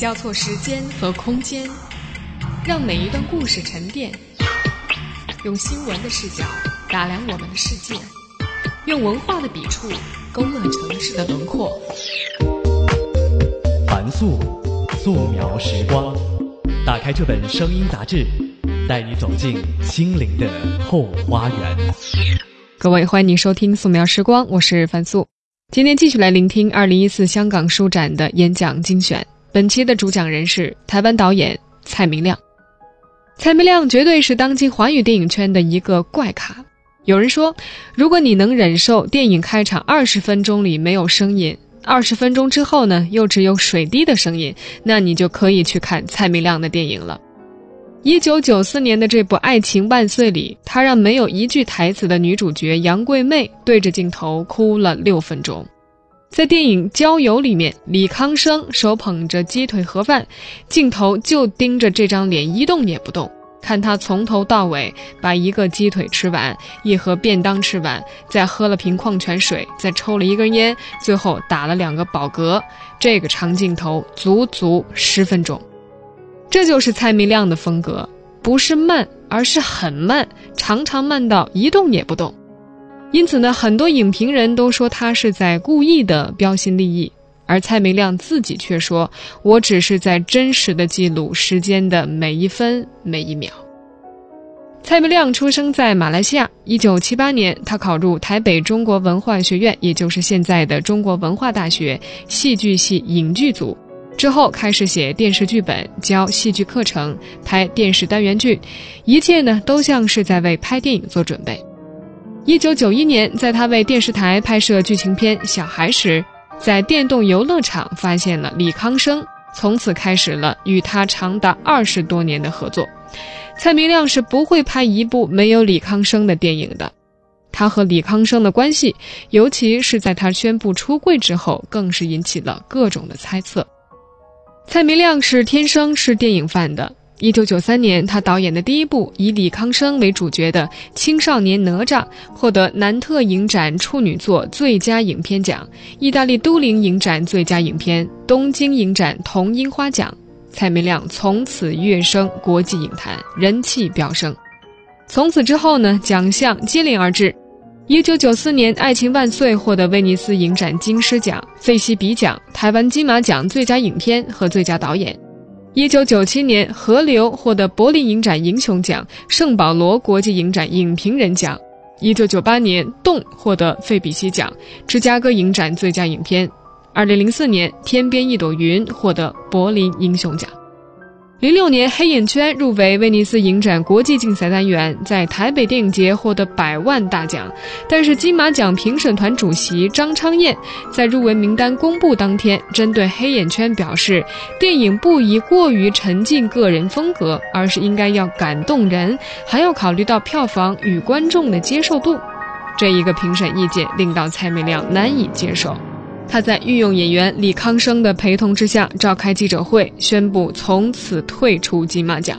交错时间和空间，让每一段故事沉淀。用新闻的视角打量我们的世界，用文化的笔触勾勒城市的轮廓。凡素，素描时光。打开这本声音杂志，带你走进心灵的后花园。各位，欢迎您收听《素描时光》，我是樊素。今天继续来聆听二零一四香港书展的演讲精选。本期的主讲人是台湾导演蔡明亮。蔡明亮绝对是当今华语电影圈的一个怪咖。有人说，如果你能忍受电影开场二十分钟里没有声音，二十分钟之后呢又只有水滴的声音，那你就可以去看蔡明亮的电影了。一九九四年的这部《爱情万岁》里，他让没有一句台词的女主角杨贵妹对着镜头哭了六分钟。在电影《郊游》里面，李康生手捧着鸡腿盒饭，镜头就盯着这张脸一动也不动，看他从头到尾把一个鸡腿吃完，一盒便当吃完，再喝了瓶矿泉水，再抽了一根烟，最后打了两个饱嗝。这个长镜头足足十分钟。这就是蔡明亮的风格，不是慢，而是很慢，常常慢到一动也不动。因此呢，很多影评人都说他是在故意的标新立异，而蔡明亮自己却说：“我只是在真实的记录时间的每一分每一秒。”蔡明亮出生在马来西亚，一九七八年，他考入台北中国文化学院，也就是现在的中国文化大学戏剧系影剧组。之后开始写电视剧本，教戏剧课程，拍电视单元剧，一切呢都像是在为拍电影做准备。一九九一年，在他为电视台拍摄剧情片《小孩》时，在电动游乐场发现了李康生，从此开始了与他长达二十多年的合作。蔡明亮是不会拍一部没有李康生的电影的。他和李康生的关系，尤其是在他宣布出柜之后，更是引起了各种的猜测。蔡明亮是天生是电影范的。一九九三年，他导演的第一部以李康生为主角的青少年哪吒，获得南特影展处女作最佳影片奖、意大利都灵影展最佳影片、东京影展铜樱花奖。蔡明亮从此跃升国际影坛，人气飙升。从此之后呢，奖项接连而至。一九九四年，《爱情万岁》获得威尼斯影展金狮奖、费希比奖、台湾金马奖最佳影片和最佳导演。一九九七年，《河流》获得柏林影展英雄奖、圣保罗国际影展影评人奖。一九九八年，《洞》获得费比西奖、芝加哥影展最佳影片。二零零四年，《天边一朵云》获得柏林英雄奖。零六年，《黑眼圈》入围威尼斯影展国际竞赛单元，在台北电影节获得百万大奖。但是，金马奖评审团主席张昌彦在入围名单公布当天，针对《黑眼圈》表示，电影不宜过于沉浸个人风格，而是应该要感动人，还要考虑到票房与观众的接受度。这一个评审意见令到蔡明亮难以接受。他在御用演员李康生的陪同之下召开记者会，宣布从此退出金马奖。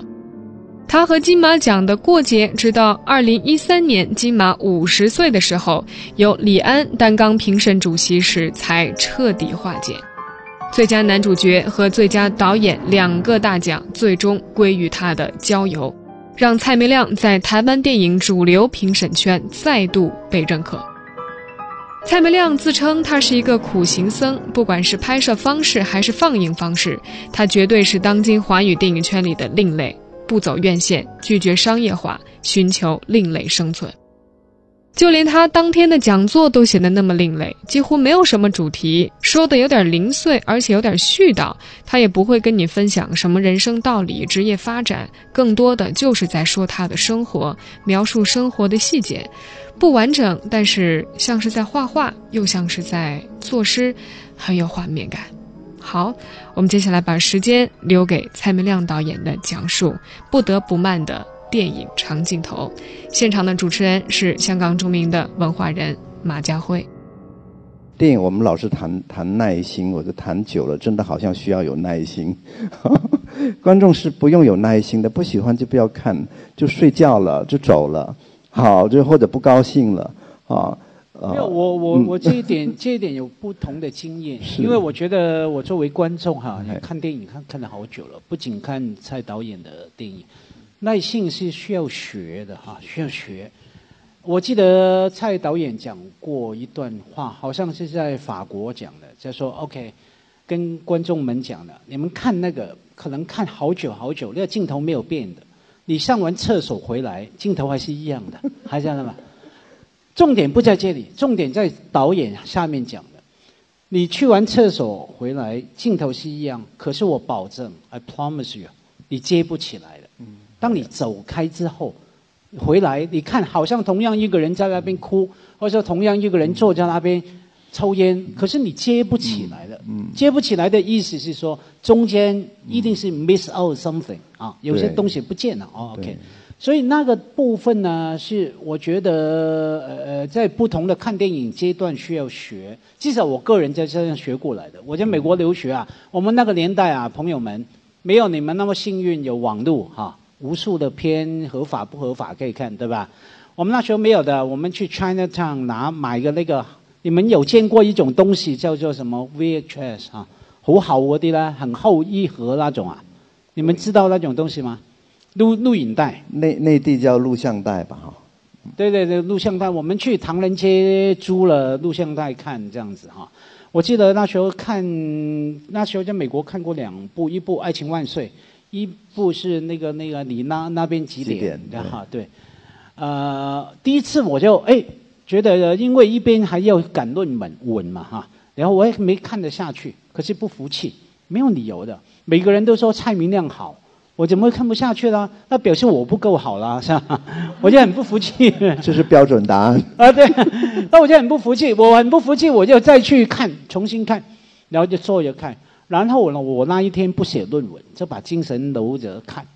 他和金马奖的过节，直到二零一三年金马五十岁的时候，由李安担纲评审主席时才彻底化解。最佳男主角和最佳导演两个大奖最终归于他的《郊游》，让蔡明亮在台湾电影主流评审圈再度被认可。蔡明亮自称他是一个苦行僧，不管是拍摄方式还是放映方式，他绝对是当今华语电影圈里的另类，不走院线，拒绝商业化，寻求另类生存。就连他当天的讲座都显得那么另类，几乎没有什么主题，说的有点零碎，而且有点絮叨。他也不会跟你分享什么人生道理、职业发展，更多的就是在说他的生活，描述生活的细节。不完整，但是像是在画画，又像是在作诗，很有画面感。好，我们接下来把时间留给蔡明亮导演的讲述，不得不慢的电影长镜头。现场的主持人是香港著名的文化人马家辉。电影我们老是谈谈耐心，我就谈久了，真的好像需要有耐心。观众是不用有耐心的，不喜欢就不要看，就睡觉了，就走了。好，就或者不高兴了，啊，啊没有，我我我这一点这一点有不同的经验，是。因为我觉得我作为观众哈哎，看电影看看了好久了，不仅看蔡导演的电影，耐性是需要学的哈，需要学。我记得蔡导演讲过一段话，好像是在法国讲的，就说 OK，跟观众们讲的，你们看那个可能看好久好久，那个镜头没有变的，你上完厕所回来，镜头还是一样的，还是这样的吗？重点不在这里，重点在导演下面讲的。你去完厕所回来，镜头是一样，可是我保证，I promise you，你接不起来的。当你走开之后，回来你看，好像同样一个人在那边哭，或者同样一个人坐在那边抽烟，可是你接不起来的。接不起来的意思是说，中间一定是 miss out something 啊，有些东西不见了。哦，OK。所以那个部分呢，是我觉得呃呃，在不同的看电影阶段需要学。至少我个人在这样学过来的。我在美国留学啊，我们那个年代啊，朋友们没有你们那么幸运有网络哈、无数的片合法不合法可以看，对吧？我们那时候没有的，我们去 Chinatown 拿买个那个，你们有见过一种东西叫做什么 VHS 啊？好厚嗰啲啦，很厚一盒那种啊，你们知道那种东西吗？录录影带。内内地叫录像带吧，哈。对对对，录像带，我们去唐人街租了录像带看这样子哈。我记得那时候看，那时候在美国看过两部，一部《爱情万岁》，一部是那个那个你那那边几点的哈？对，呃，第一次我就哎觉得，因为一边还要赶论文文嘛哈，然后我也没看得下去，可是不服气，没有理由的，每个人都说蔡明亮好。我怎么会看不下去呢？那表示我不够好啦，是吧？我就很不服气。这是标准答案。啊，对，那我就很不服气，我很不服气，我就再去看，重新看，然后就坐着看，然后呢，我那一天不写论文，就把精神留着看，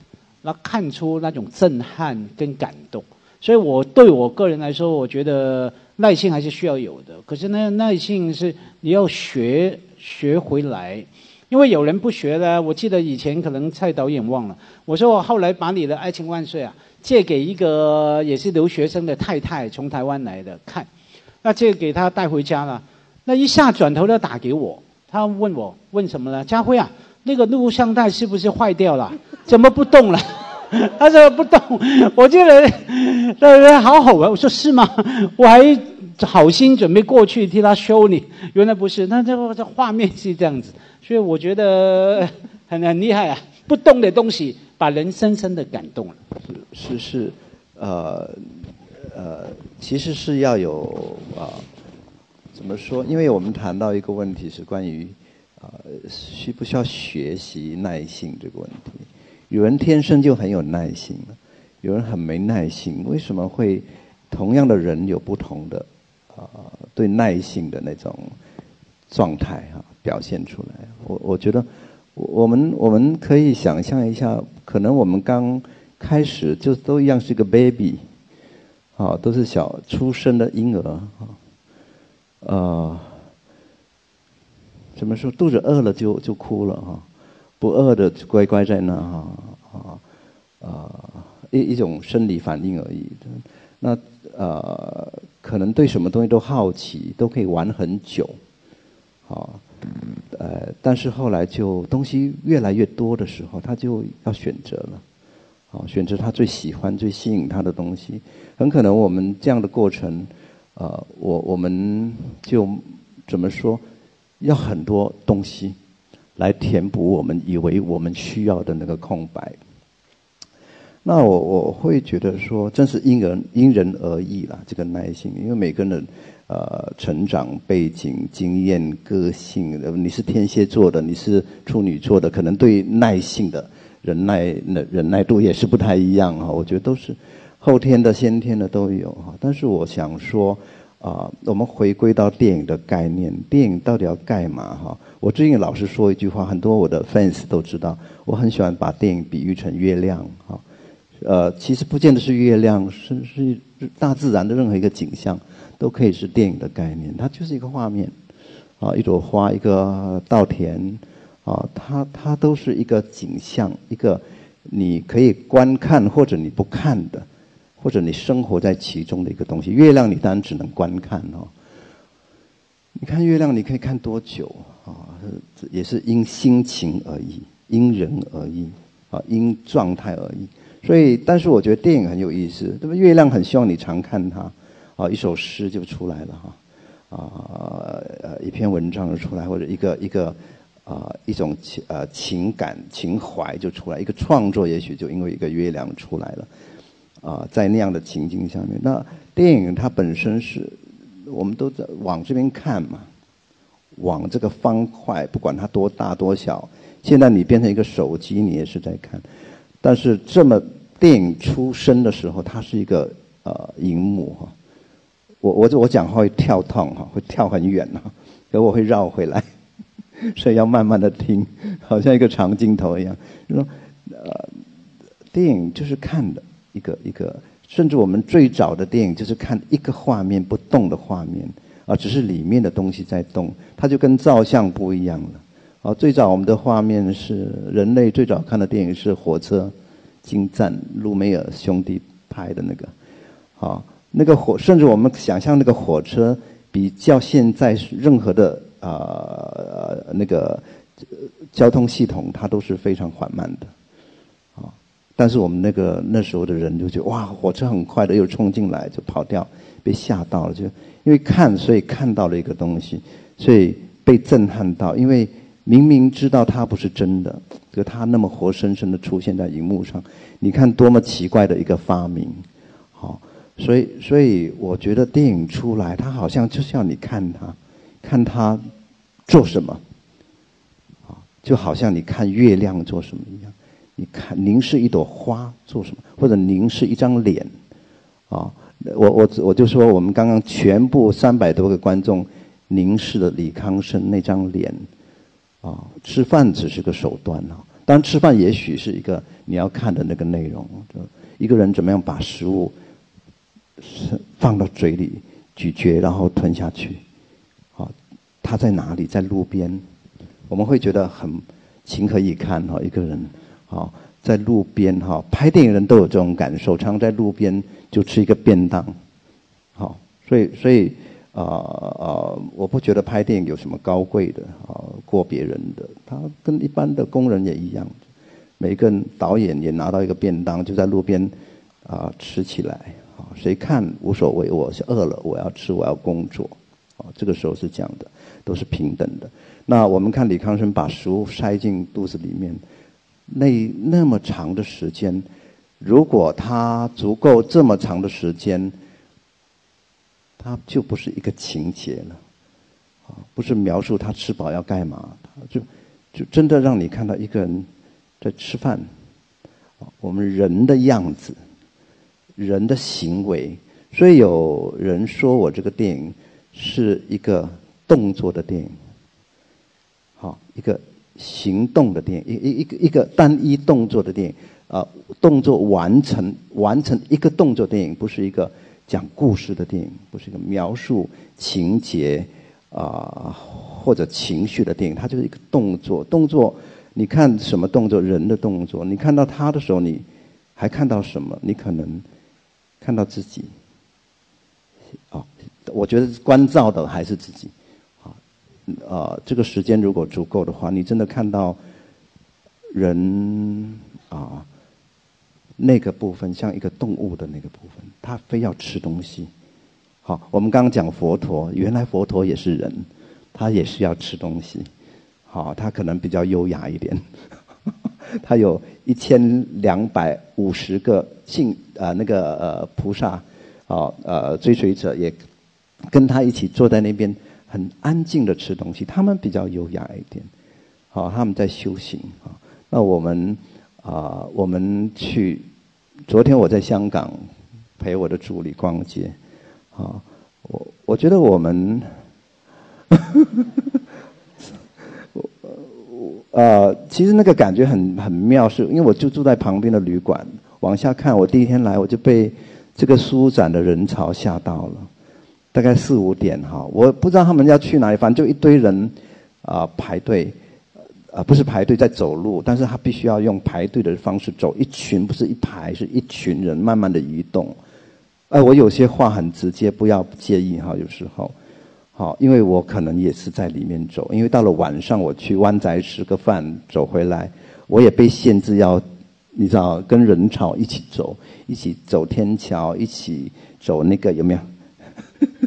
那看出那种震撼跟感动。所以我对我个人来说，我觉得耐性还是需要有的。可是呢，耐性是你要学学回来。因为有人不学呢，我记得以前可能蔡导演忘了，我说我后来把你的《爱情万岁》啊借给一个也是留学生的太太，从台湾来的看，那借给他带回家了，那一下转头就打给我，他问我问什么呢？家辉啊，那个录像带是不是坏掉了？怎么不动了？他说不动，我记得呃好好啊，我说是吗？我还好心准备过去替他修你，原来不是，那这个这画面是这样子。所以我觉得 很很厉害啊！不动的东西把人深深的感动了。是是是，呃呃，其实是要有啊、怎么说？因为我们谈到一个问题是关于啊、需不需要学习耐性这个问题。有人天生就很有耐心，有人很没耐心。为什么会同样的人有不同的啊、对耐性的那种状态哈、表现出来？我我觉得我我们我们可以想象一下，可能我们刚开始就都一样是个 baby，啊，都是小出生的婴儿啊，呃，怎么说？肚子饿了就就哭了哈、不饿的就乖乖在那哈啊一一种生理反应而已。那呃，可能对什么东西都好奇，都可以玩很久，好，呃，但是后来就东西越来越多的时候，他就要选择了，好，选择他最喜欢、最吸引他的东西。很可能我们这样的过程，呃，我我们就怎么说，要很多东西来填补我们以为我们需要的那个空白。那我我会觉得说，真是因人因人而异啦，这个耐心，因为每个人呃成长背景、经验、个性，你是天蝎座的，你是处女座的，可能对耐性的忍耐忍忍耐度也是不太一样哈。我觉得都是后天的、先天的都有哈。但是我想说。啊、我们回归到电影的概念，电影到底要干嘛哈？我最近老是说一句话，很多我的 fans 都知道，我很喜欢把电影比喻成月亮哈。呃，其实不见得是月亮，是是大自然的任何一个景象，都可以是电影的概念。它就是一个画面，啊，一朵花，一个稻田，啊，它它都是一个景象，一个你可以观看或者你不看的，或者你生活在其中的一个东西。月亮你当然只能观看哦。你看月亮，你可以看多久啊？也是因心情而异，因人而异啊，因状态而异。所以，但是我觉得电影很有意思，对吧？月亮很希望你常看它，啊，一首诗就出来了哈，啊，呃，一篇文章就出来，或者一个一个啊一种情呃情感情怀就出来，一个创作也许就因为一个月亮出来了，啊，在那样的情境下面，那电影它本身是，我们都在往这边看嘛，往这个方块，不管它多大多小，现在你变成一个手机，你也是在看。但是这么电影出生的时候，它是一个呃荧幕哈，我我我讲话会跳痛哈，会跳很远哈，可我会绕回来，所以要慢慢的听，好像一个长镜头一样。就说呃，电影就是看的一个一个，甚至我们最早的电影就是看一个画面不动的画面啊，只是里面的东西在动，它就跟照相不一样了。啊，最早我们的画面是人类最早看的电影是火车进站，路梅尔兄弟拍的那个，啊，那个火，甚至我们想象那个火车比较现在任何的啊那个交通系统，它都是非常缓慢的，啊，但是我们那个那时候的人就觉得哇，火车很快的又冲进来就跑掉，被吓到了，就因为看所以看到了一个东西，所以被震撼到，因为。明明知道它不是真的，可它那么活生生的出现在荧幕上，你看多么奇怪的一个发明，好，所以所以我觉得电影出来，它好像就是要你看它，看它做什么，啊，就好像你看月亮做什么一样，你看凝视一朵花做什么，或者凝视一张脸，啊，我我我就说我们刚刚全部三百多个观众凝视了李康生那张脸。啊，吃饭只是个手段啊。当然，吃饭也许是一个你要看的那个内容。就一个人怎么样把食物是放到嘴里咀嚼，然后吞下去。啊，他在哪里？在路边，我们会觉得很情何以堪哈。一个人啊，在路边哈，拍电影人都有这种感受，常在路边就吃一个便当。好，所以所以。啊啊！我不觉得拍电影有什么高贵的啊，过别人的，他跟一般的工人也一样。每个人导演也拿到一个便当，就在路边啊吃起来啊，谁看无所谓。我是饿了，我要吃，我要工作啊。这个时候是这样的，都是平等的。那我们看李康生把食物塞进肚子里面，那那么长的时间，如果他足够这么长的时间。它就不是一个情节了，啊，不是描述他吃饱要干嘛，就就真的让你看到一个人在吃饭，我们人的样子，人的行为，所以有人说我这个电影是一个动作的电影，好，一个行动的电影，一一一个一个单一动作的电影，啊，动作完成完成一个动作电影，不是一个。讲故事的电影不是一个描述情节啊或者情绪的电影，它就是一个动作。动作，你看什么动作？人的动作。你看到他的时候，你还看到什么？你可能看到自己。啊，我觉得关照的还是自己。啊，呃，这个时间如果足够的话，你真的看到人啊。那个部分像一个动物的那个部分，他非要吃东西。好，我们刚刚讲佛陀，原来佛陀也是人，他也是要吃东西。好，他可能比较优雅一点。他有一千两百五十个信啊，那个呃菩萨，啊呃追随者也跟他一起坐在那边，很安静的吃东西。他们比较优雅一点。好，他们在修行啊。那我们。啊，我们去，昨天我在香港陪我的助理逛街，啊，我我觉得我们，我我啊，其实那个感觉很很妙，是因为我就住在旁边的旅馆，往下看，我第一天来我就被这个书展的人潮吓到了，大概四五点哈，我不知道他们要去哪里，反正就一堆人啊排队。啊，不是排队在走路，但是他必须要用排队的方式走，一群不是一排，是一群人慢慢的移动，哎，我有些话很直接，不要介意哈。有时候，好，因为我可能也是在里面走，因为到了晚上我去湾仔吃个饭，走回来，我也被限制要，你知道，跟人潮一起走，一起走天桥，一起走那个有没有？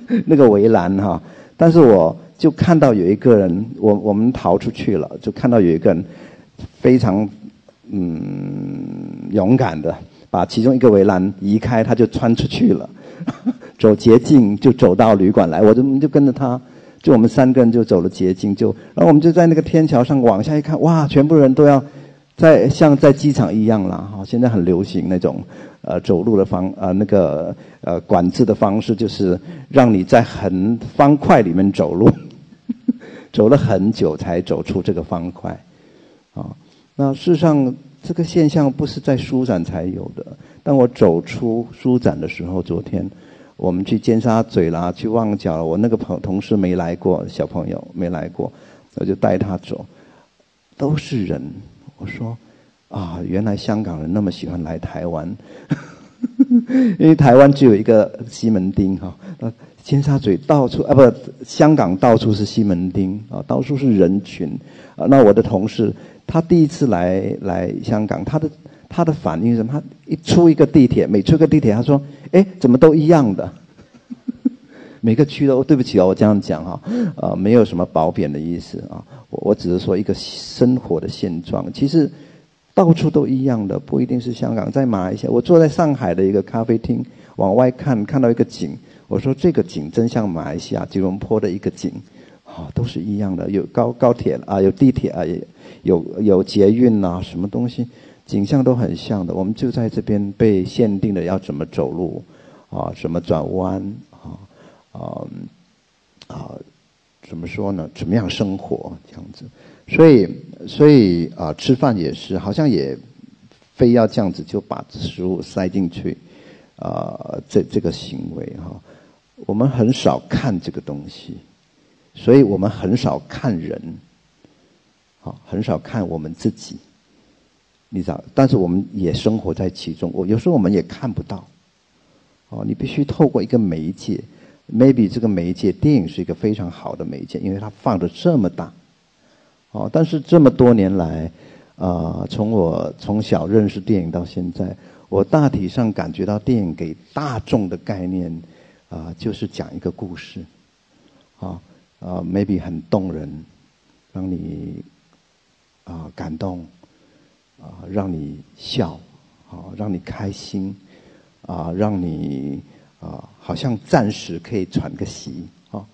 那个围栏哈。但是我就看到有一个人，我我们逃出去了，就看到有一个人非常嗯勇敢的。把其中一个围栏移开，他就穿出去了，走捷径就走到旅馆来。我就就跟着他，就我们三个人就走了捷径，就然后我们就在那个天桥上往下一看，哇，全部人都要在像在机场一样啦。哈，现在很流行那种呃走路的方呃那个呃管制的方式，就是让你在很方块里面走路，走了很久才走出这个方块，啊，那事实上。这个现象不是在书展才有的。当我走出书展的时候，昨天我们去尖沙咀啦，去旺角了。我那个朋同事没来过，小朋友没来过，我就带他走，都是人。我说啊，原来香港人那么喜欢来台湾，因为台湾只有一个西门町哈。那尖沙咀到处啊，不，香港到处是西门町啊，到处是人群啊。那我的同事。他第一次来来香港，他的他的反应是什么？他一出一个地铁，每出个地铁，他说：“哎，怎么都一样的？每个区都对不起哦，我这样讲哈，呃，没有什么褒贬的意思啊，我我只是说一个生活的现状。其实到处都一样的，不一定是香港，在马来西亚，我坐在上海的一个咖啡厅，往外看，看到一个景，我说这个景真像马来西亚吉隆坡的一个景。”啊，都是一样的，有高高铁啊，有地铁啊，也有有捷运呐，什么东西，景象都很像的。我们就在这边被限定的要怎么走路，啊，怎么转弯，啊，啊，啊，怎么说呢？怎么样生活这样子？所以，所以啊，吃饭也是，好像也非要这样子就把食物塞进去，啊，这这个行为哈，我们很少看这个东西。所以我们很少看人，好，很少看我们自己，你知道？但是我们也生活在其中。我有时候我们也看不到，哦，你必须透过一个媒介，maybe 这个媒介电影是一个非常好的媒介，因为它放的这么大，哦，但是这么多年来，啊，从我从小认识电影到现在，我大体上感觉到电影给大众的概念，啊，就是讲一个故事，啊。啊，maybe 很动人，让你啊感动，啊让你笑，啊让你开心，啊让你啊好像暂时可以喘个息，啊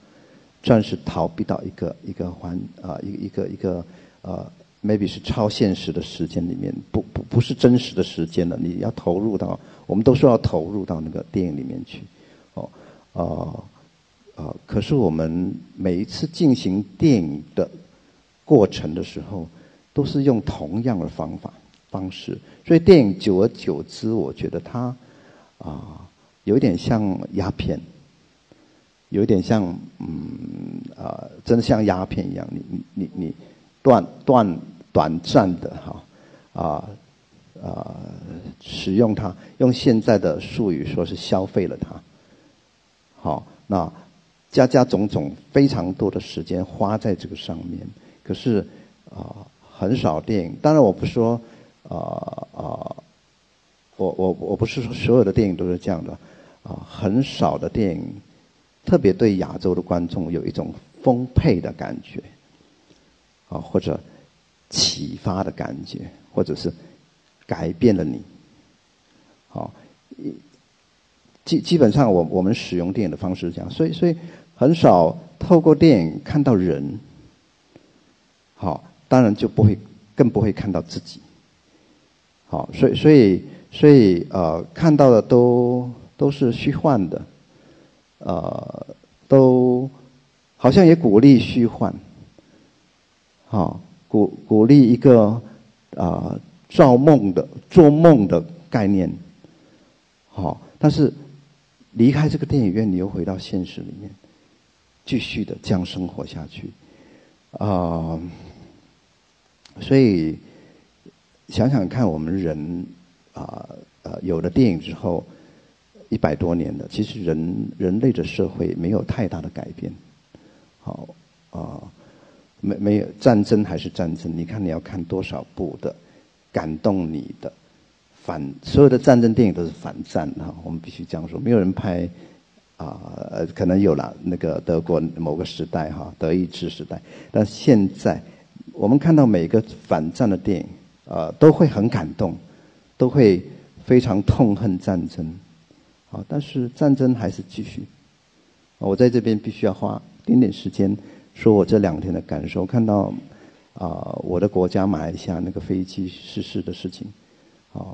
暂时逃避到一个一个环啊一一个一个呃 maybe 是超现实的时间里面，不不不是真实的时间了，你要投入到，我们都说要投入到那个电影里面去，哦啊。啊！可是我们每一次进行电影的过程的时候，都是用同样的方法方式，所以电影久而久之，我觉得它啊，有点像鸦片，有点像嗯啊，真的像鸦片一样，你你你你断断短暂的哈啊啊使用它，用现在的术语说是消费了它，好那。加加种种，非常多的时间花在这个上面。可是啊，很少电影。当然，我不说啊啊，我我我不是说所有的电影都是这样的啊。很少的电影，特别对亚洲的观众有一种丰沛的感觉啊，或者启发的感觉，或者是改变了你。好，基基本上，我我们使用电影的方式是这样，所以所以。很少透过电影看到人，好，当然就不会，更不会看到自己，好，所以所以所以呃，看到的都都是虚幻的，呃，都好像也鼓励虚幻，好，鼓鼓励一个啊造梦的做梦的概念，好，但是离开这个电影院，你又回到现实里面。继续的这样生活下去，啊，所以想想看，我们人啊，呃，有了电影之后，一百多年了，其实人人类的社会没有太大的改变。好啊，没没有战争还是战争？你看你要看多少部的感动你的反所有的战争电影都是反战哈，我们必须这样说，没有人拍啊，可能有了那个德国某个时代哈，德意志时代，但现在我们看到每个反战的电影啊，都会很感动，都会非常痛恨战争。啊！但是战争还是继续。我在这边必须要花一点点时间，说我这两天的感受。看到啊，我的国家马来西亚那个飞机失事的事情，啊，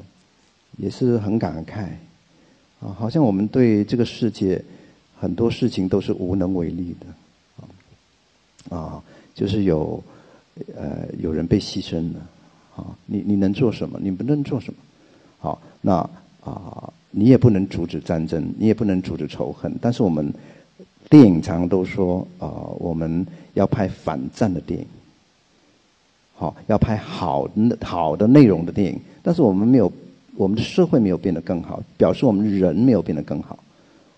也是很感慨。啊，好像我们对这个世界很多事情都是无能为力的。啊，啊就是有呃有人被牺牲了。啊，你你能做什么？你不能做什么？好，那啊。你也不能阻止战争，你也不能阻止仇恨。但是我们电影常都说啊，我们要拍反战的电影，好，要拍好好的内容的电影。但是我们没有，我们的社会没有变得更好，表示我们人没有变得更好。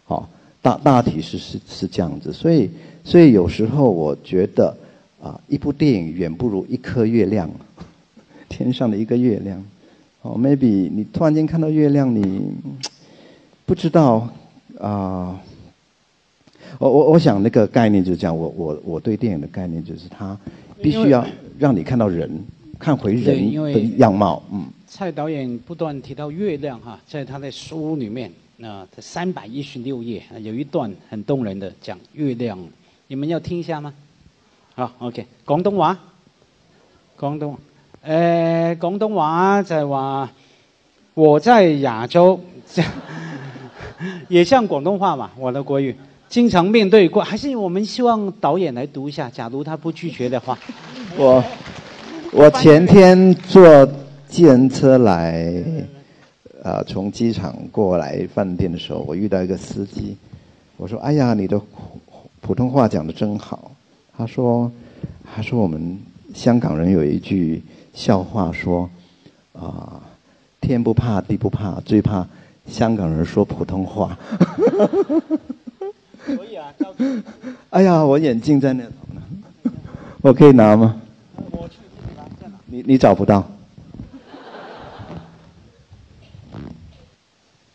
好，大大体是是是这样子。所以，所以有时候我觉得啊，一部电影远不如一颗月亮，天上的一个月亮。哦，maybe 你突然间看到月亮，你不知道啊。我我我想那个概念就是这样。我我我对电影的概念就是，它必须要让你看到人，看回人的样貌。嗯。蔡导演不断提到月亮哈，在他的书里面，那三百一十六页有一段很动人的讲月亮，你们要听一下吗？好，OK，广东话，广东。呃，广东话就系话，我在亚洲，也像广东话嘛，我的国语，经常面对过，还是我们希望导演来读一下，假如他不拒绝的话。我我前天坐计程车来，呃，从机场过来饭店的时候，我遇到一个司机，我说：“哎呀，你的普通话讲的真好。”他说：“他说我们香港人有一句。”笑话说，啊，天不怕地不怕，最怕香港人说普通话。可以啊，哎呀，我眼镜在那头呢，我可以拿吗？你找不到？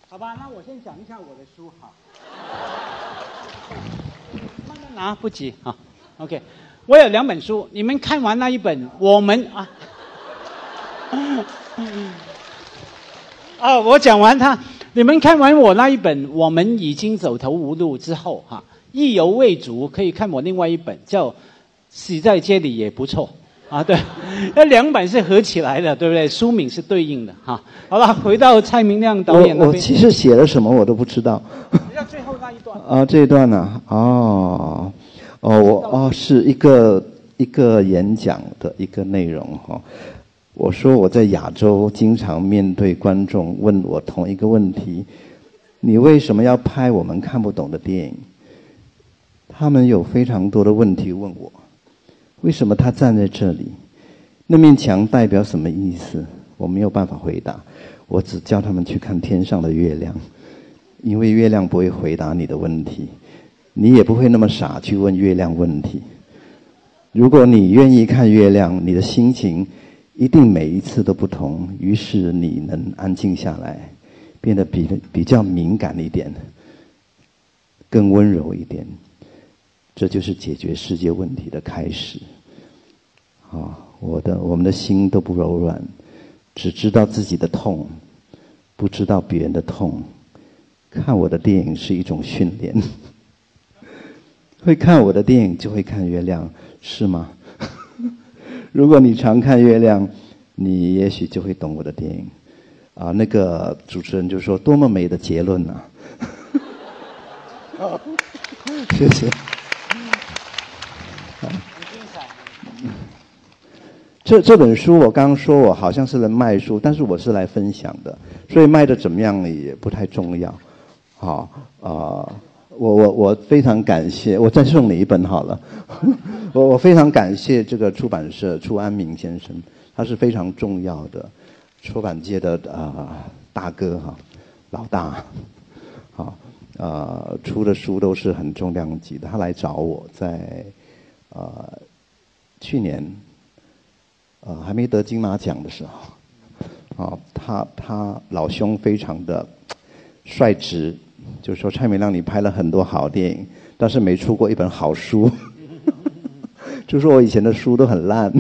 好吧，那我先讲一下我的书哈。慢慢拿，不急哈。OK，我有两本书，你们看完那一本，我们啊。啊，我讲完他，你们看完我那一本，我们已经走投无路之后，哈，意犹未足，可以看我另外一本叫《死在街里也不错》啊，对，那两版是合起来的，对不对？书名是对应的，哈。好了，回到蔡明亮导演我我其实写了什么我都不知道。要最后那一段。啊，这一段呢？哦，哦，我哦，是一个一个演讲的一个内容哈。我说我在亚洲经常面对观众问我同一个问题：你为什么要拍我们看不懂的电影？他们有非常多的问题问我：为什么他站在这里？那面墙代表什么意思？我没有办法回答。我只叫他们去看天上的月亮，因为月亮不会回答你的问题，你也不会那么傻去问月亮问题。如果你愿意看月亮，你的心情。一定每一次都不同，于是你能安静下来，变得比比较敏感一点，更温柔一点，这就是解决世界问题的开始。啊，我的我们的心都不柔软，只知道自己的痛，不知道别人的痛。看我的电影是一种训练，会看我的电影就会看月亮，是吗？如果你常看月亮，你也许就会懂我的电影。啊，那个主持人就说：“多么美的结论呐！” 谢谢。这这本书我刚刚说我好像是来卖书，但是我是来分享的，所以卖的怎么样也不太重要。好啊。我我我非常感谢，我再送你一本好了。我我非常感谢这个出版社出安明先生，他是非常重要的出版界的啊大哥哈，老大好，呃，出的书都是很重量级的。他来找我在呃去年呃还没得金马奖的时候，啊，他他老兄非常的率直，就说蔡明亮你拍了很多好电影，但是没出过一本好书，就说我以前的书都很烂，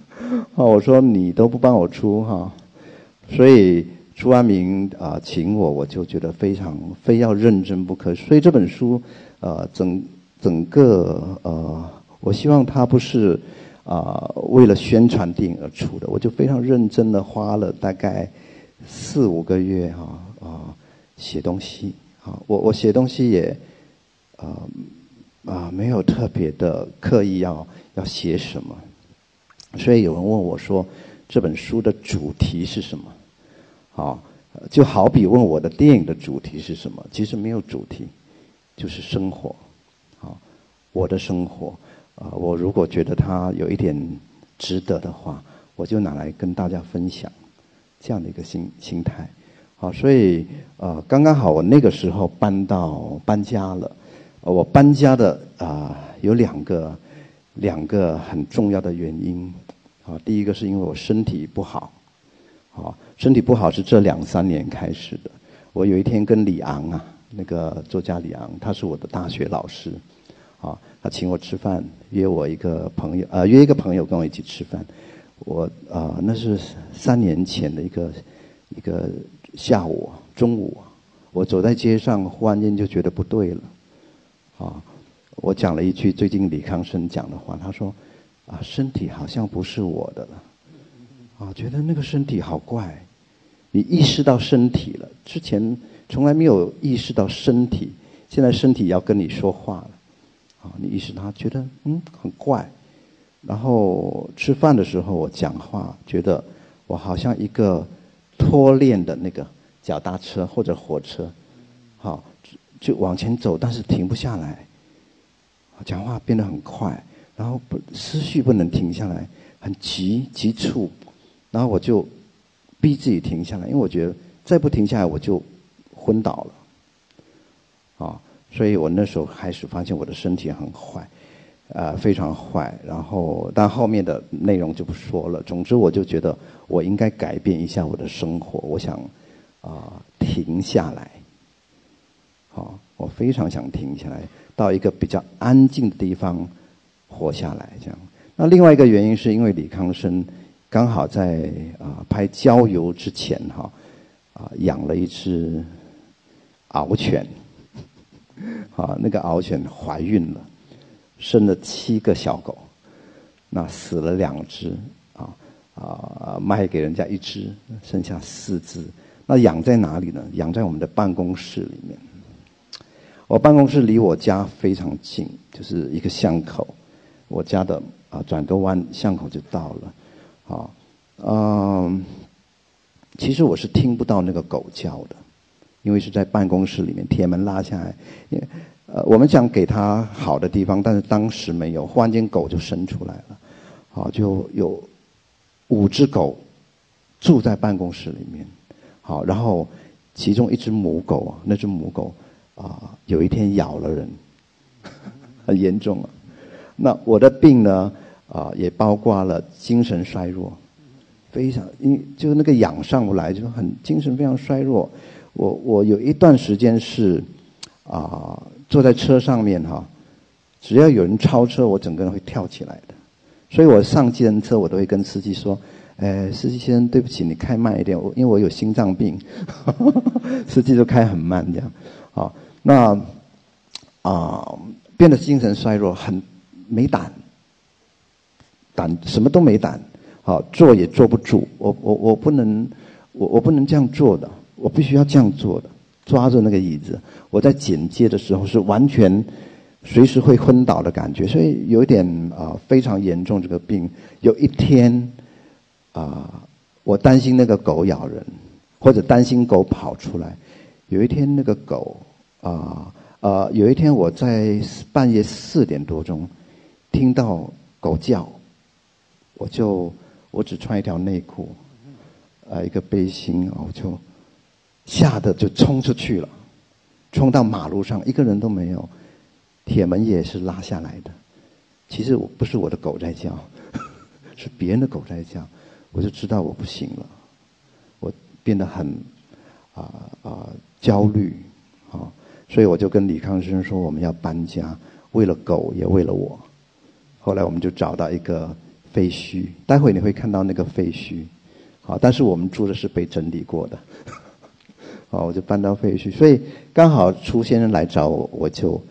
啊，我说你都不帮我出哈，所以。朱安明啊，请我，我就觉得非常非要认真不可。所以这本书，呃，整整个呃，我希望它不是啊为了宣传电影而出的。我就非常认真的花了大概四五个月哈啊写东西啊，我我写东西也啊啊没有特别的刻意要要写什么。所以有人问我说，这本书的主题是什么？啊，就好比问我的电影的主题是什么？其实没有主题，就是生活。啊，我的生活，啊，我如果觉得它有一点值得的话，我就拿来跟大家分享，这样的一个心心态。好，所以呃，刚刚好我那个时候搬到搬家了。我搬家的啊有两个两个很重要的原因。啊，第一个是因为我身体不好。啊，身体不好是这两三年开始的。我有一天跟李昂啊，那个作家李昂，他是我的大学老师，啊，请我吃饭，约我一个朋友，呃，约一个朋友跟我一起吃饭。我啊，那是三年前的一个一个下午中午，我走在街上，忽然间就觉得不对了，啊，我讲了一句最近李康生讲的话，他说，啊，身体好像不是我的了。啊，觉得那个身体好怪，你意识到身体了，之前从来没有意识到身体，现在身体要跟你说话了，你意识到觉得嗯很怪，然后吃饭的时候我讲话，觉得我好像一个拖链的那个脚踏车或者火车，好就往前走，但是停不下来，讲话变得很快，然后不思绪不能停下来，很急急促。然后我就逼自己停下来，因为我觉得再不停下来我就昏倒了，啊，所以我那时候开始发现我的身体很坏，呃，非常坏。然后但后面的内容就不说了。总之，我就觉得我应该改变一下我的生活。我想啊，停下来，好，我非常想停下来，到一个比较安静的地方活下来。这样。那另外一个原因是因为李康生。刚好在啊拍郊游之前哈，啊养了一只獒犬，啊那个獒犬怀孕了，生了七个小狗，那死了两只啊啊卖给人家一只，剩下四只。那养在哪里呢？养在我们的办公室里面。我办公室离我家非常近，就是一个巷口，我家的啊转个弯巷口就到了。啊，嗯，其实我是听不到那个狗叫的，因为是在办公室里面，铁门拉下来，呃，我们想给它好的地方，但是当时没有，忽然间狗就生出来了，好，就有五只狗住在办公室里面，好，然后其中一只母狗啊，那只母狗啊，有一天咬了人，很严重啊，那我的病呢？啊，也包括了精神衰弱，非常因就那个氧上不来，就很精神非常衰弱。我我有一段时间是啊，坐在车上面哈，只要有人超车，我整个人会跳起来的。所以我上计程车，我都会跟司机说：“哎，司机先生，对不起，你开慢一点，我因为我有心脏病。”司机就开很慢这样。好，那啊，变得精神衰弱，很没胆。胆什么都没胆，好坐也坐不住。我我我不能，我我不能这样做的，我必须要这样做的，抓着那个椅子。我在剪接的时候是完全随时会昏倒的感觉，所以有一点啊非常严重这个病。有一天啊，我担心那个狗咬人，或者担心狗跑出来。有一天那个狗啊啊，有一天我在半夜四点多钟听到狗叫。我就我只穿一条内裤，呃，一个背心，我就吓得就冲出去了，冲到马路上，一个人都没有，铁门也是拉下来的。其实我不是我的狗在叫，是别人的狗在叫，我就知道我不行了，我变得很啊啊焦虑啊，所以我就跟李康生说我们要搬家，为了狗也为了我。后来我们就找到一个废墟，待会你会看到那个废墟，好，但是我们住的是被整理过的。好，我就搬到废墟，所以刚好楚先生来找我，我就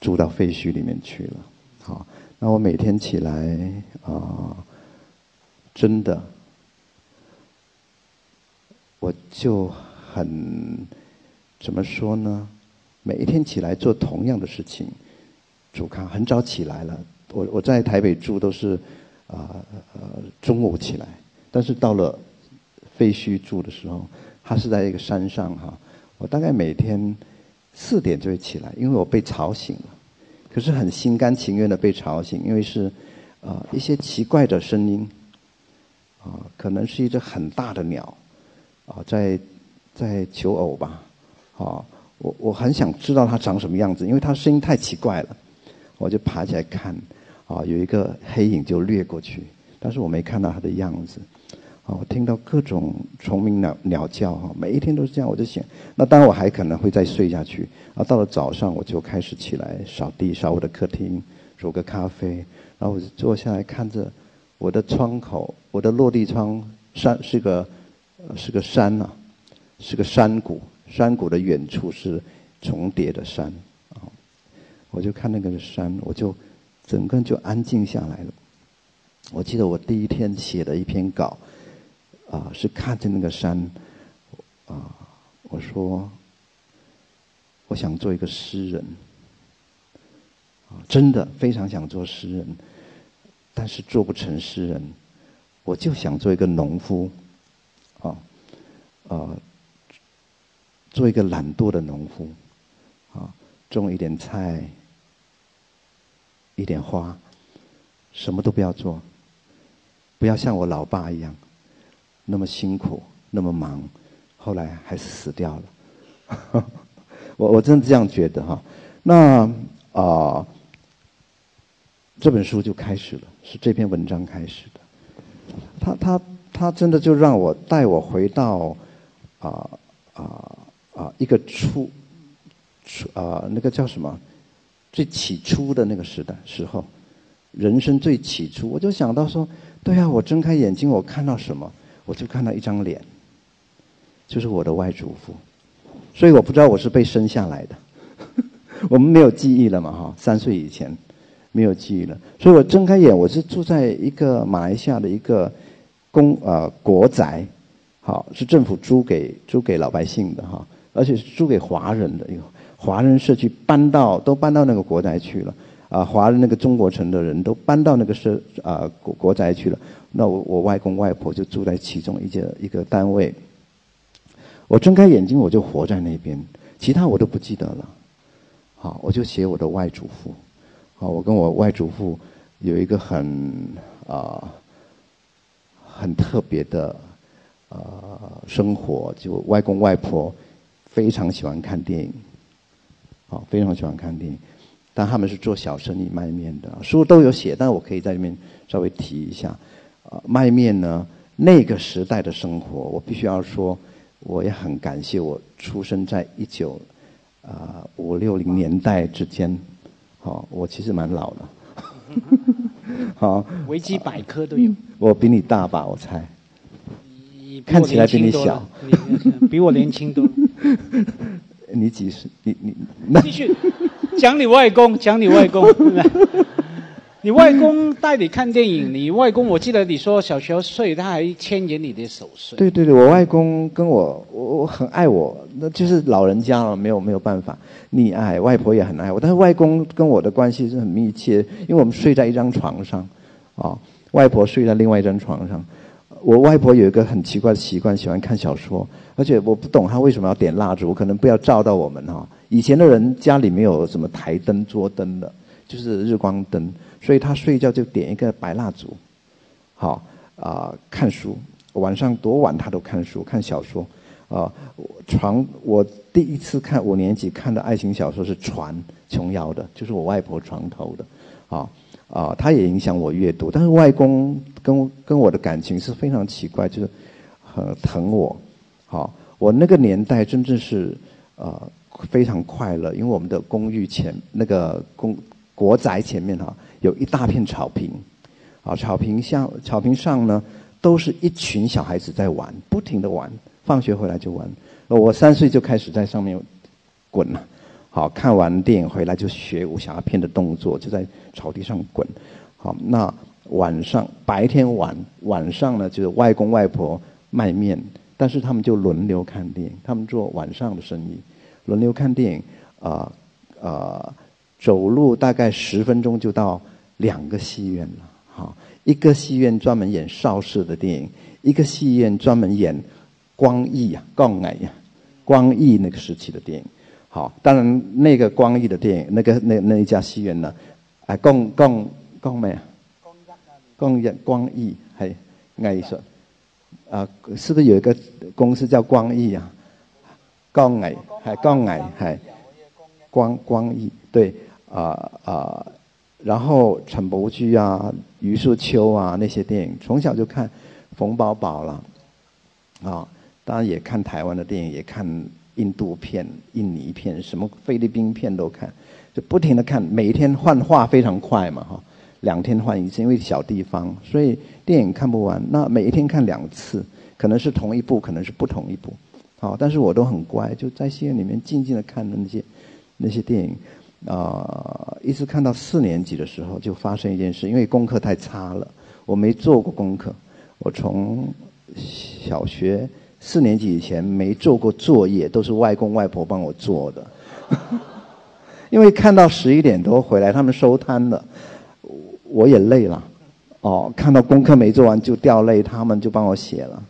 住到废墟里面去了。好，那我每天起来啊，真的，我就很怎么说呢？每一天起来做同样的事情，煮咖，很早起来了。我我在台北住都是啊呃中午起来，但是到了废墟住的时候。他是在一个山上哈，我大概每天四点就会起来，因为我被吵醒了，可是很心甘情愿的被吵醒，因为是啊一些奇怪的声音，啊可能是一只很大的鸟，啊在在求偶吧，啊我我很想知道它长什么样子，因为它声音太奇怪了，我就爬起来看，啊有一个黑影就掠过去，但是我没看到它的样子。啊，我，听到各种虫鸣鸟鸟叫哈，每一天都是这样，我就醒。那当然我还可能会再睡下去。啊，到了早上我就开始起来扫地，扫我的客厅，煮个咖啡，然后我就坐下来看着我的窗口，我的落地窗山是个是个山呐，是个山谷，山谷的远处是重叠的山啊。我就看那个山，我就整个人就安静下来了。我记得我第一天写的一篇稿。啊，是看着那个山，啊，我说，我想做一个诗人，啊，真的非常想做诗人，但是做不成诗人，我就想做一个农夫，啊，啊，做一个懒惰的农夫，啊，种一点菜，一点花，什么都不要做，不要像我老爸一样。那么辛苦，那么忙，后来还是死掉了。我我真的这样觉得哈。那啊，这本书就开始了，是这篇文章开始的。他他他真的就让我带我回到啊啊啊一个初初啊那个叫什么最起初的那个时代时候，人生最起初，我就想到说，对啊，我睁开眼睛，我看到什么？我就看到一张脸，就是我的外祖父，所以我不知道我是被生下来的，我们没有记忆了嘛哈，三岁以前没有记忆了，所以我睁开眼，我是住在一个马来西亚的一个公呃国宅，好是政府租给租给老百姓的哈，而且是租给华人的华人社区，搬到都搬到那个国宅去了。啊，华人那个中国城的人都搬到那个是啊国国宅去了。那我我外公外婆就住在其中一间一个单位。我睁开眼睛我就活在那边，其他我都不记得了。好，我就写我的外祖父。好，我跟我外祖父有一个很啊很特别的呃生活，就外公外婆非常喜欢看电影，好，非常喜欢看电影。但他们是做小生意卖面的，书都有写，但我可以在里面稍微提一下。啊，卖面呢，那个时代的生活，我必须要说，我也很感谢我出生在一九啊五六零年代之间。好，我其实蛮老的。好，维基百科都有。我比你大吧，我猜。看起来比你小。比我年轻多。你几岁？你你继续。讲你外公，讲你外公，你外公带你看电影。你外公，我记得你说小学睡，他还牵引你的手睡。对对对，我外公跟我，我我很爱我，那就是老人家了，没有没有办法溺爱。外婆也很爱我，但是外公跟我的关系是很密切，因为我们睡在一张床上，啊，外婆睡在另外一张床上。我外婆有一个很奇怪的习惯，喜欢看小说，而且我不懂她为什么要点蜡烛，可能不要照到我们哈。以前的人家里没有什么台灯、桌灯的，就是日光灯，所以他睡觉就点一个白蜡烛，好啊看书，晚上多晚他都看书看小说，啊，床，我第一次看五年级看的爱情小说是《船》，琼瑶的，就是我外婆床头的，啊啊，他也影响我阅读。但是外公跟跟我的感情是非常奇怪，就是很疼我，好，我那个年代真正是呃非常快乐，因为我们的公寓前那个公国宅前面哈有一大片草坪，啊，草坪下草坪上呢都是一群小孩子在玩，不停的玩，放学回来就玩。我三岁就开始在上面滚了，好看完电影回来就学武侠片的动作，就在草地上滚。好，那晚上白天晚晚上呢，就是外公外婆卖面，但是他们就轮流看电影，他们做晚上的生意，轮流看电影。啊啊，走路大概十分钟就到两个戏院了。好，一个戏院专门演邵氏的电影，一个戏院专门演。光义呀，光爱呀，光义那个时期的电影，好，当然那个光义的电影，那个那那一家戏院呢，啊，光光光咩啊？光日光义系艺术，啊，是不是有一个公司叫光义啊？光艺系光艺系光光义，对，啊啊，然后陈伯驹啊、余树秋啊那些电影，从小就看冯宝宝了，啊。当然也看台湾的电影，也看印度片、印尼片，什么菲律宾片都看，就不停的看。每一天换画非常快嘛，哈，两天换一次，因为小地方，所以电影看不完。那每一天看两次，可能是同一部，可能是不同一部，好，但是我都很乖，就在戏院里面静静的看那些那些电影，啊，一直看到四年级的时候，就发生一件事，因为功课太差了，我没做过功课，我从小学。四年级以前没做过作业，都是外公外婆帮我做的。因为看到十一点多回来，他们收摊了，我也累了。哦，看到功课没做完就掉泪，他们就帮我写了。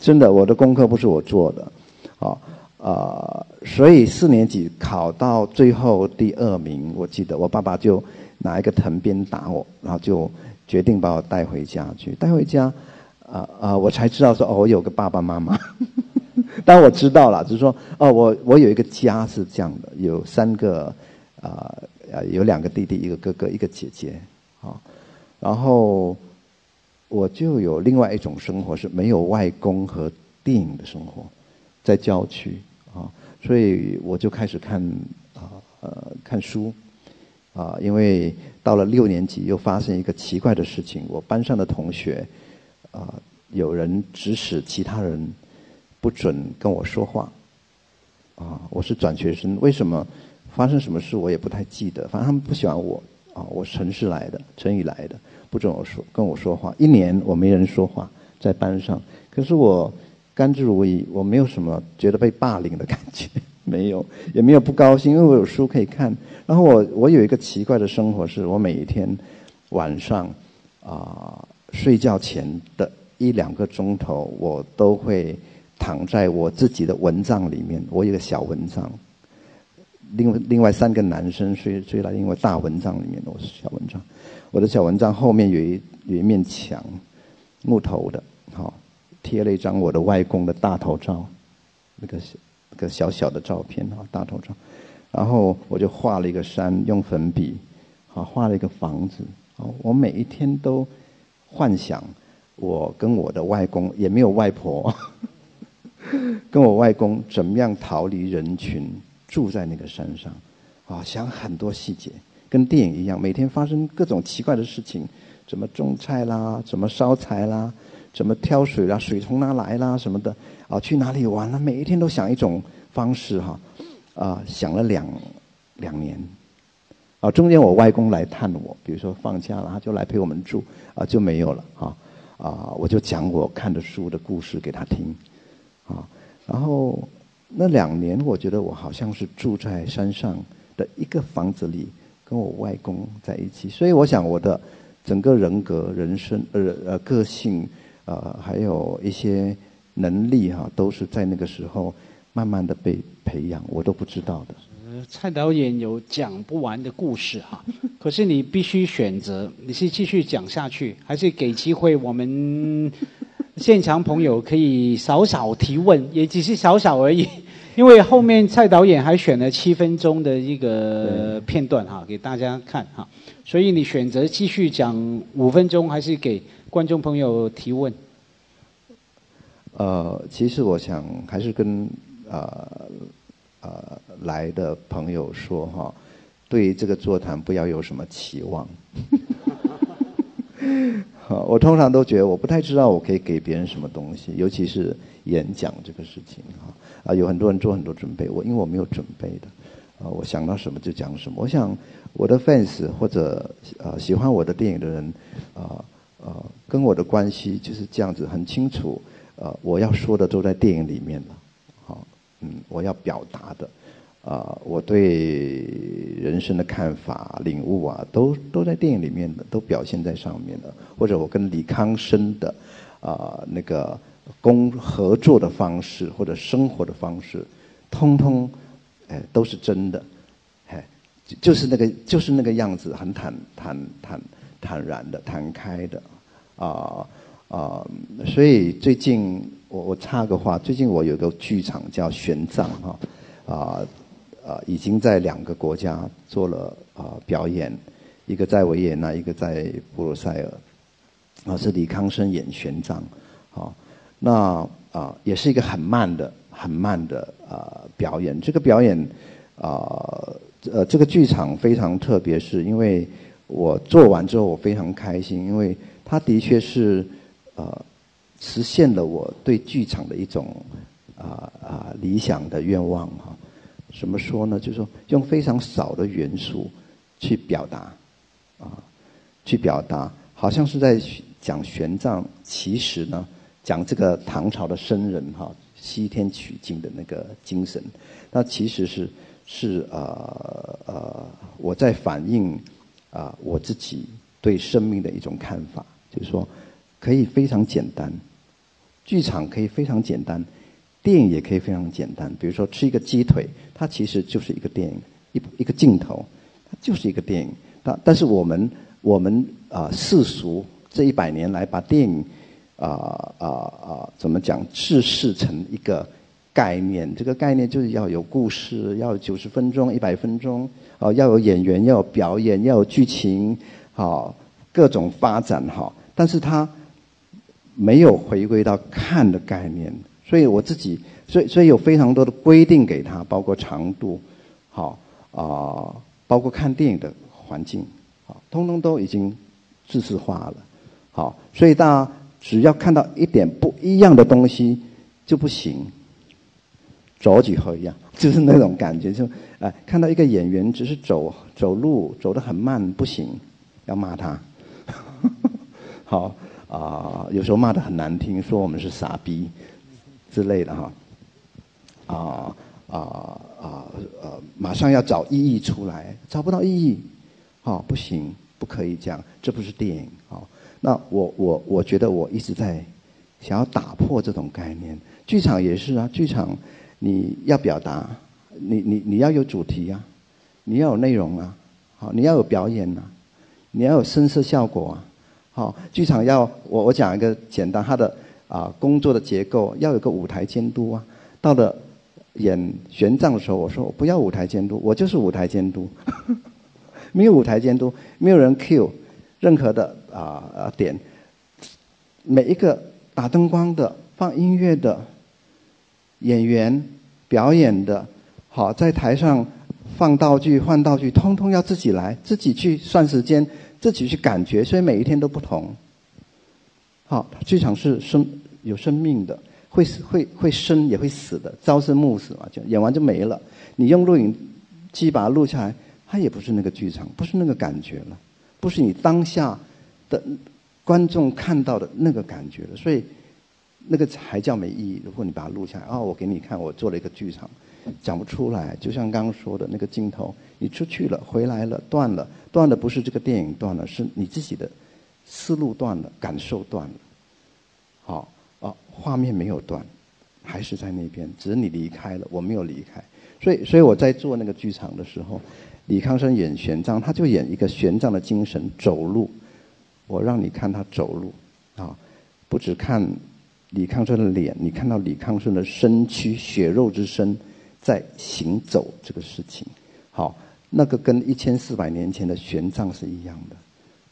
真的，我的功课不是我做的。哦，呃，所以四年级考到最后第二名，我记得我爸爸就拿一个藤鞭打我，然后就决定把我带回家去，带回家。啊啊！我才知道说哦，我有个爸爸妈妈。但我知道了，就是说哦，我我有一个家是这样的，有三个啊啊，有两个弟弟，一个哥哥，一个姐姐啊。然后我就有另外一种生活，是没有外公和电影的生活，在郊区啊，所以我就开始看啊呃看书啊，因为到了六年级又发生一个奇怪的事情，我班上的同学。啊，有人指使其他人不准跟我说话。啊，我是转学生，为什么发生什么事我也不太记得。反正他们不喜欢我。啊，我城市来的，城里来的，不准我说跟我说话。一年我没人说话在班上，可是我甘之如饴，我没有什么觉得被霸凌的感觉，没有，也没有不高兴，因为我有书可以看。然后我我有一个奇怪的生活，是我每一天晚上啊。睡觉前的一两个钟头，我都会躺在我自己的蚊帐里面。我有个小蚊帐，另外另外三个男生睡睡在另外大蚊帐里面，我是小蚊帐。我的小蚊帐后面有一有一面墙，木头的，好贴了一张我的外公的大头照，那个那个小小的照片哈，大头照。然后我就画了一个山，用粉笔，好画了一个房子。好，我每一天都。幻想我跟我的外公也没有外婆，跟我外公怎么样逃离人群，住在那个山上，啊，想很多细节，跟电影一样，每天发生各种奇怪的事情，怎么种菜啦，怎么烧柴啦，怎么挑水啦，水从哪来啦什么的，啊，去哪里玩啦，每一天都想一种方式哈，啊，想了两两年。啊，中间我外公来探我，比如说放假了，他就来陪我们住，啊，就没有了，啊，啊，我就讲我看的书的故事给他听，啊，然后那两年，我觉得我好像是住在山上的一个房子里，跟我外公在一起，所以我想我的整个人格、人生、呃呃个性，呃，还有一些能力哈，都是在那个时候慢慢的被培养，我都不知道的。蔡导演有讲不完的故事哈，可是你必须选择，你是继续讲下去，还是给机会我们现场朋友可以少少提问，也只是少少而已，因为后面蔡导演还选了七分钟的一个片段哈，给大家看哈，所以你选择继续讲五分钟，还是给观众朋友提问？呃，其实我想还是跟呃呃来的朋友说哈，对这个座谈不要有什么期望。好，我通常都觉得我不太知道我可以给别人什么东西，尤其是演讲这个事情哈。啊，有很多人做很多准备，我因为我没有准备的，啊，我想到什么就讲什么。我想我的 fans 或者呃喜欢我的电影的人，啊呃跟我的关系就是这样子，很清楚。呃，我要说的都在电影里面了，好，嗯，我要表达的，啊，我对人生的看法、领悟啊，都都在电影里面的，都表现在上面的。或者我跟李康生的，啊，那个工合作的方式或者生活的方式，通通，哎，都是真的，哎，就是那个就是那个样子，很坦坦坦坦然的、坦开的，啊。啊，所以最近我我插个话，最近我有个剧场叫玄奘哈，啊啊已经在两个国家做了啊表演，一个在维也纳，一个在布鲁塞尔，啊是李康生演玄奘，啊，那啊也是一个很慢的很慢的啊表演，这个表演啊呃这个剧场非常特别，是因为我做完之后我非常开心，因为它的确是。呃，实现了我对剧场的一种啊啊理想的愿望哈。怎么说呢？就是说用非常少的元素去表达啊，去表达，好像是在讲玄奘，其实呢讲这个唐朝的僧人哈，西天取经的那个精神，那其实是是呃呃我在反映啊我自己对生命的一种看法，就是说。可以非常简单，剧场可以非常简单，电影也可以非常简单。比如说吃一个鸡腿，它其实就是一个电影，一一个镜头，它就是一个电影。但但是我们我们啊世俗这一百年来把电影啊啊啊怎么讲，制式成一个概念。这个概念就是要有故事，要九十分钟、一百分钟，哦，要有演员，要有表演，要有剧情，好各种发展哈。但是它没有回归到看的概念，所以我自己，所以所以有非常多的规定给他，包括长度，好啊，包括看电影的环境，好，通通都已经自制化了，好，所以大家只要看到一点不一样的东西就不行，走几何一样，就是那种感觉，就哎，看到一个演员只是走走路走得很慢不行，要骂他，好。啊，有时候骂的很难听，说我们是傻逼之类的哈。啊啊啊呃，马上要找意义出来，找不到意义，好不行，不可以这样，这不是电影啊。那我我我觉得我一直在想要打破这种概念。剧场也是啊，剧场你要表达，你你你要有主题啊，你要有内容啊，好，你要有表演啊，你要有声色效果啊。好，剧场要我我讲一个简单，他的啊工作的结构要有个舞台监督啊。到了演玄奘的时候，我说我不要舞台监督，我就是舞台监督，没有舞台监督，没有人 cue 任何的啊点，每一个打灯光的、放音乐的演员表演的，好在台上放道具、换道具，通通要自己来，自己去算时间。自己去感觉，所以每一天都不同。好，剧场是生有生命的，会死会会生也会死的，朝生暮死嘛，就演完就没了。你用录影机把它录下来，它也不是那个剧场，不是那个感觉了，不是你当下的观众看到的那个感觉了。所以那个才叫没意义。如果你把它录下来，哦，我给你看，我做了一个剧场。讲不出来，就像刚刚说的那个镜头，你出去了，回来了，断了，断的不是这个电影断了，是你自己的思路断了，感受断了。好，啊，画面没有断，还是在那边，只是你离开了，我没有离开。所以，所以我在做那个剧场的时候，李康生演玄奘，他就演一个玄奘的精神走路，我让你看他走路，啊，不只看李康生的脸，你看到李康生的身躯、血肉之身在行走这个事情，好，那个跟一千四百年前的玄奘是一样的。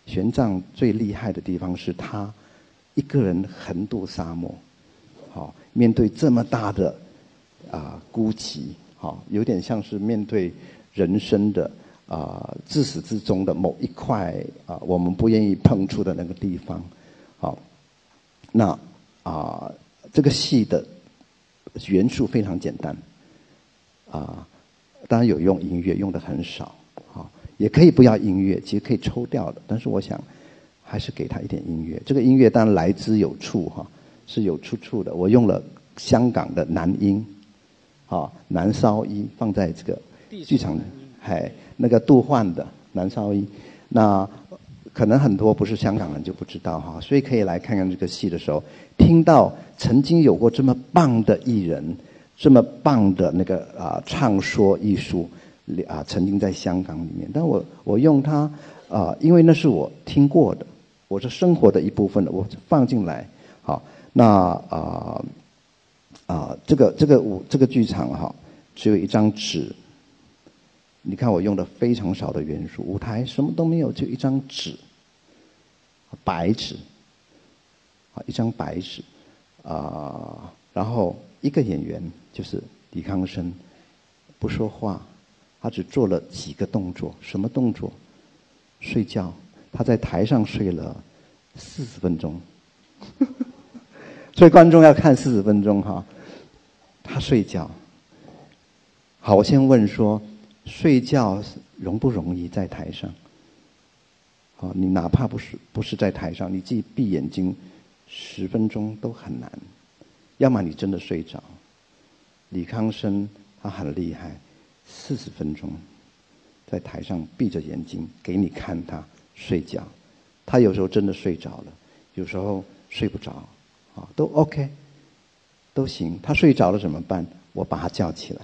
玄奘最厉害的地方是他一个人横渡沙漠，好，面对这么大的啊孤寂，好，有点像是面对人生的啊自始至终的某一块啊我们不愿意碰触的那个地方，好，那。啊，这个戏的元素非常简单，啊，当然有用音乐，用的很少，啊，也可以不要音乐，其实可以抽掉的。但是我想，还是给他一点音乐。这个音乐当然来之有处，哈，是有出处的。我用了香港的男音，啊，男烧一放在这个剧场，嗨，那个杜焕的男烧一，那。可能很多不是香港人就不知道哈，所以可以来看看这个戏的时候，听到曾经有过这么棒的艺人，这么棒的那个啊唱说艺术啊，曾经在香港里面。但我我用它啊，因为那是我听过的，我是生活的一部分，我放进来。好，那啊啊，这个这个舞这个剧场哈，只有一张纸。你看我用的非常少的元素，舞台什么都没有，就一张纸。白纸，啊，一张白纸，啊，然后一个演员就是李康生，不说话，他只做了几个动作，什么动作？睡觉，他在台上睡了四十分钟，所以观众要看四十分钟哈，他睡觉。好，我先问说，睡觉容不容易在台上？好，你哪怕不是不是在台上，你自己闭眼睛十分钟都很难。要么你真的睡着。李康生他很厉害，四十分钟在台上闭着眼睛给你看他睡觉。他有时候真的睡着了，有时候睡不着，啊，都 OK，都行。他睡着了怎么办？我把他叫起来。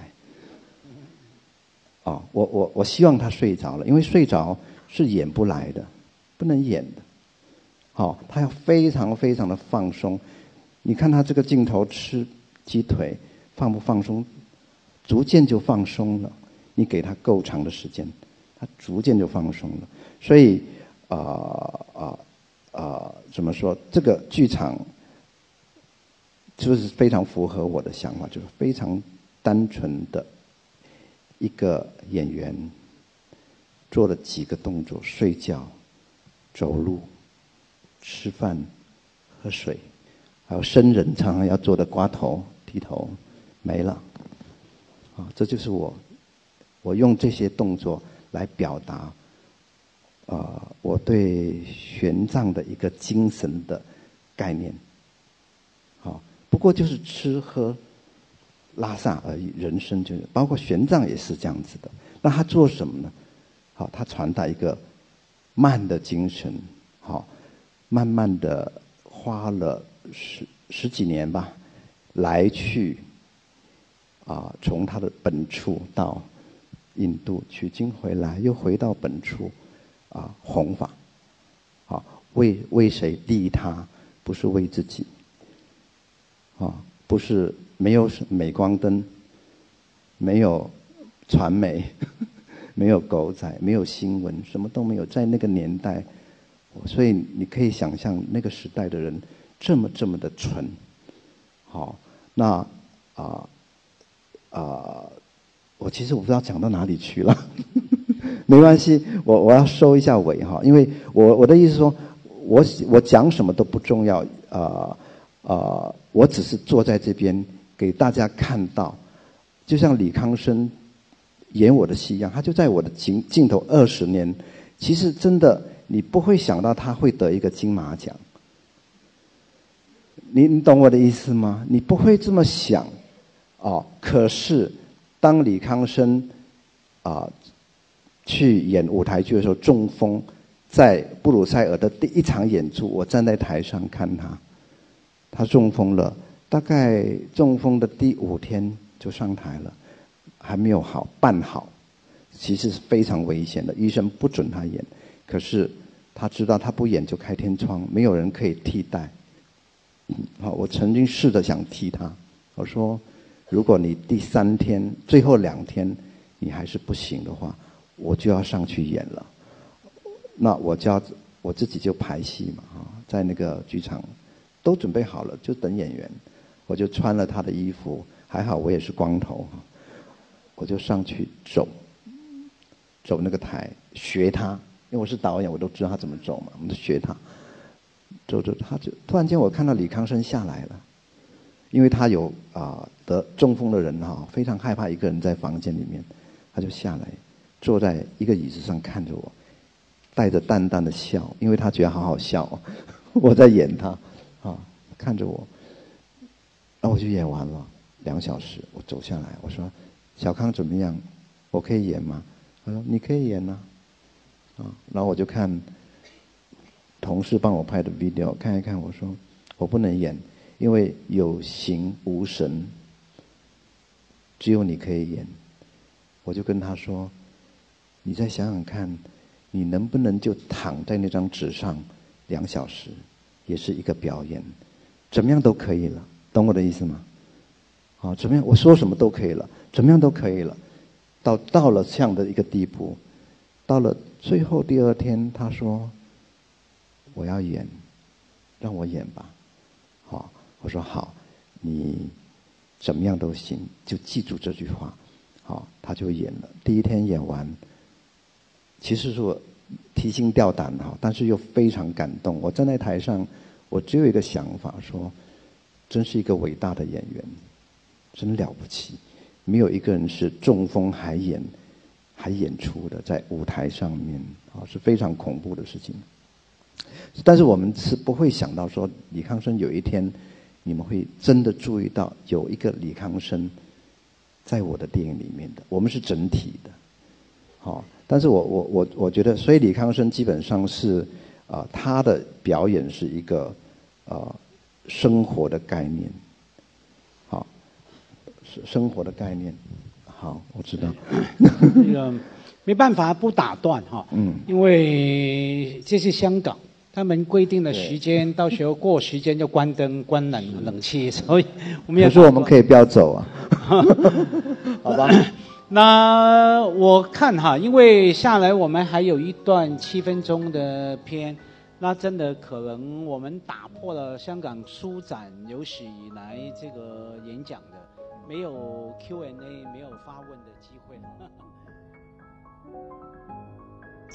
哦，我我我希望他睡着了，因为睡着是演不来的。不能演的，好，他要非常非常的放松。你看他这个镜头吃鸡腿，放不放松？逐渐就放松了。你给他够长的时间，他逐渐就放松了。所以，啊啊啊，怎么说？这个剧场就是非常符合我的想法，就是非常单纯的一个演员做了几个动作，睡觉。走路、吃饭、喝水，还有生人常常要做的刮头、剃头，没了。啊，这就是我，我用这些动作来表达，啊，我对玄奘的一个精神的概念。好，不过就是吃喝拉撒而已，人生就是包括玄奘也是这样子的。那他做什么呢？好，他传达一个。慢的精神，好，慢慢的花了十十几年吧，来去，啊，从他的本处到印度取经回来，又回到本处，啊，弘法，好，为为谁利他，不是为自己，啊，不是没有镁光灯，没有传媒。没有狗仔，没有新闻，什么都没有。在那个年代，所以你可以想象那个时代的人这么这么的纯。好，那啊啊，我其实我不知道讲到哪里去了，没关系，我我要收一下尾哈，因为我我的意思说，我我讲什么都不重要啊啊，我只是坐在这边给大家看到，就像李康生。演我的戏一样，他就在我的镜镜头二十年，其实真的你不会想到他会得一个金马奖。你你懂我的意思吗？你不会这么想，哦。可是当李康生啊去演舞台剧的时候中风，在布鲁塞尔的第一场演出，我站在台上看他，他中风了，大概中风的第五天就上台了。还没有好办好，其实是非常危险的。医生不准他演，可是他知道他不演就开天窗，没有人可以替代。好，我曾经试着想替他，我说，如果你第三天最后两天你还是不行的话，我就要上去演了。那我就我自己就排戏嘛，哈，在那个剧场都准备好了，就等演员。我就穿了他的衣服，还好我也是光头，我就上去走，走那个台学他，因为我是导演，我都知道他怎么走嘛，我们就学他。走走，他就突然间我看到李康生下来了，因为他有啊得中风的人哈，非常害怕一个人在房间里面，他就下来坐在一个椅子上看着我。带着淡淡的笑，因为他觉得好好笑，我在演他，啊，看着我，那我就演完了两小时，我走下来，我说：“小康怎么样？我可以演吗？”他说：“你可以演呐。”啊，然后我就看同事帮我拍的 video，看一看，我说：“我不能演，因为有形无神，只有你可以演。”我就跟他说：“你再想想看。”你能不能就躺在那张纸上两小时，也是一个表演，怎么样都可以了，懂我的意思吗？好，怎么样？我说什么都可以了，怎么样都可以了，到到了这样的一个地步，到了最后第二天，他说我要演，让我演吧。好，我说好，你怎么样都行，就记住这句话。好，他就演了。第一天演完。其实是我提心吊胆哈，但是又非常感动。我站在台上，我只有一个想法，说，真是一个伟大的演员，真了不起。没有一个人是中风还演，还演出的，在舞台上面啊，是非常恐怖的事情。但是我们是不会想到说，李康生有一天，你们会真的注意到有一个李康生，在我的电影里面的。我们是整体的，好。但是我我我我觉得，所以李康生基本上是啊，他的表演是一个啊生活的概念，好，生生活的概念，好，我知道。那个没办法不打断哈，嗯，因为这是香港，他们规定的时间，到时候过时间就关灯、关冷冷气，所以我们也。可是我们可以不要走啊，好吧。那我看哈，因为下来我们还有一段七分钟的片，那真的可能我们打破了香港书展有史以来这个演讲的没有 Q&A 没有发问的机会。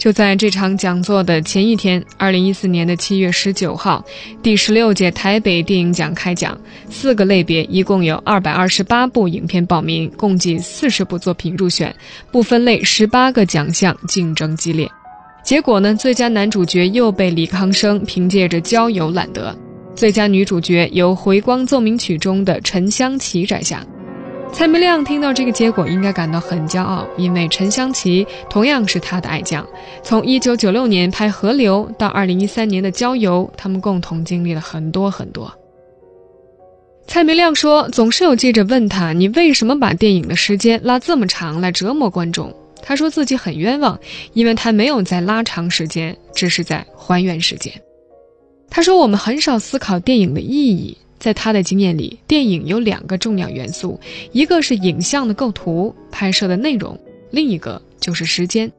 就在这场讲座的前一天，二零一四年的七月十九号，第十六届台北电影奖开奖，四个类别一共有二百二十八部影片报名，共计四十部作品入选，不分类十八个奖项竞争激烈。结果呢，最佳男主角又被李康生凭借着《郊游》揽得，最佳女主角由《回光奏鸣曲》中的陈香琪摘下。蔡明亮听到这个结果，应该感到很骄傲，因为陈香琪同样是他的爱将。从1996年拍《河流》到2013年的《郊游》，他们共同经历了很多很多。蔡明亮说：“总是有记者问他，你为什么把电影的时间拉这么长来折磨观众？”他说自己很冤枉，因为他没有在拉长时间，只是在还原时间。他说：“我们很少思考电影的意义。”在他的经验里，电影有两个重要元素，一个是影像的构图、拍摄的内容，另一个就是时间。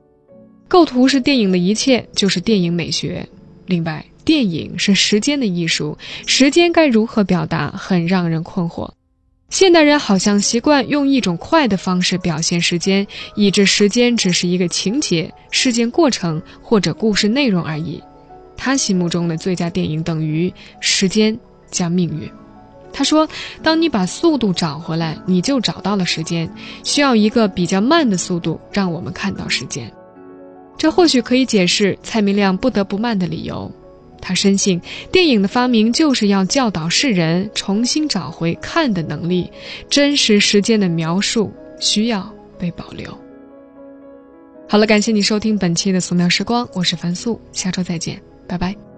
构图是电影的一切，就是电影美学。另外，电影是时间的艺术，时间该如何表达，很让人困惑。现代人好像习惯用一种快的方式表现时间，以致时间只是一个情节、事件过程或者故事内容而已。他心目中的最佳电影等于时间。加命运，他说：“当你把速度找回来，你就找到了时间。需要一个比较慢的速度，让我们看到时间。这或许可以解释蔡明亮不得不慢的理由。他深信，电影的发明就是要教导世人重新找回看的能力。真实时间的描述需要被保留。”好了，感谢你收听本期的素描时光，我是樊素，下周再见，拜拜。